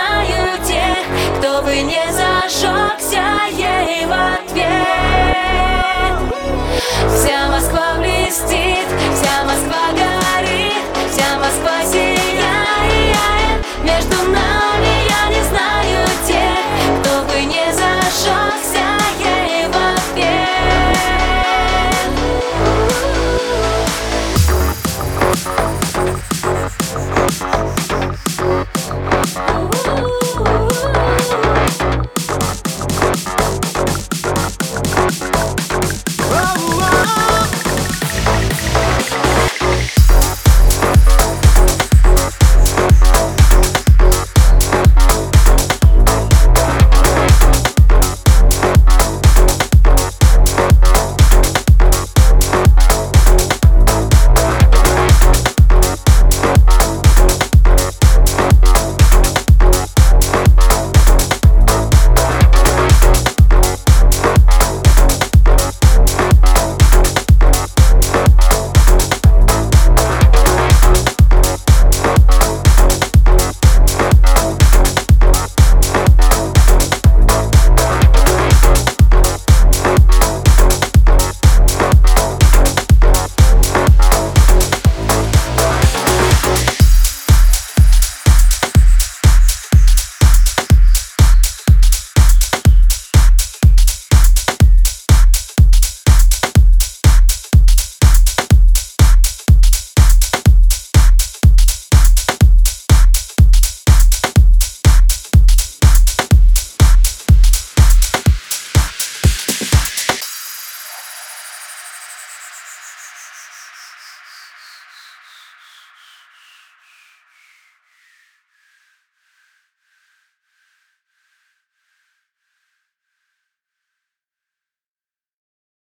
знаю тех, кто бы не зажегся ей в ответ. Вся Москва блестит.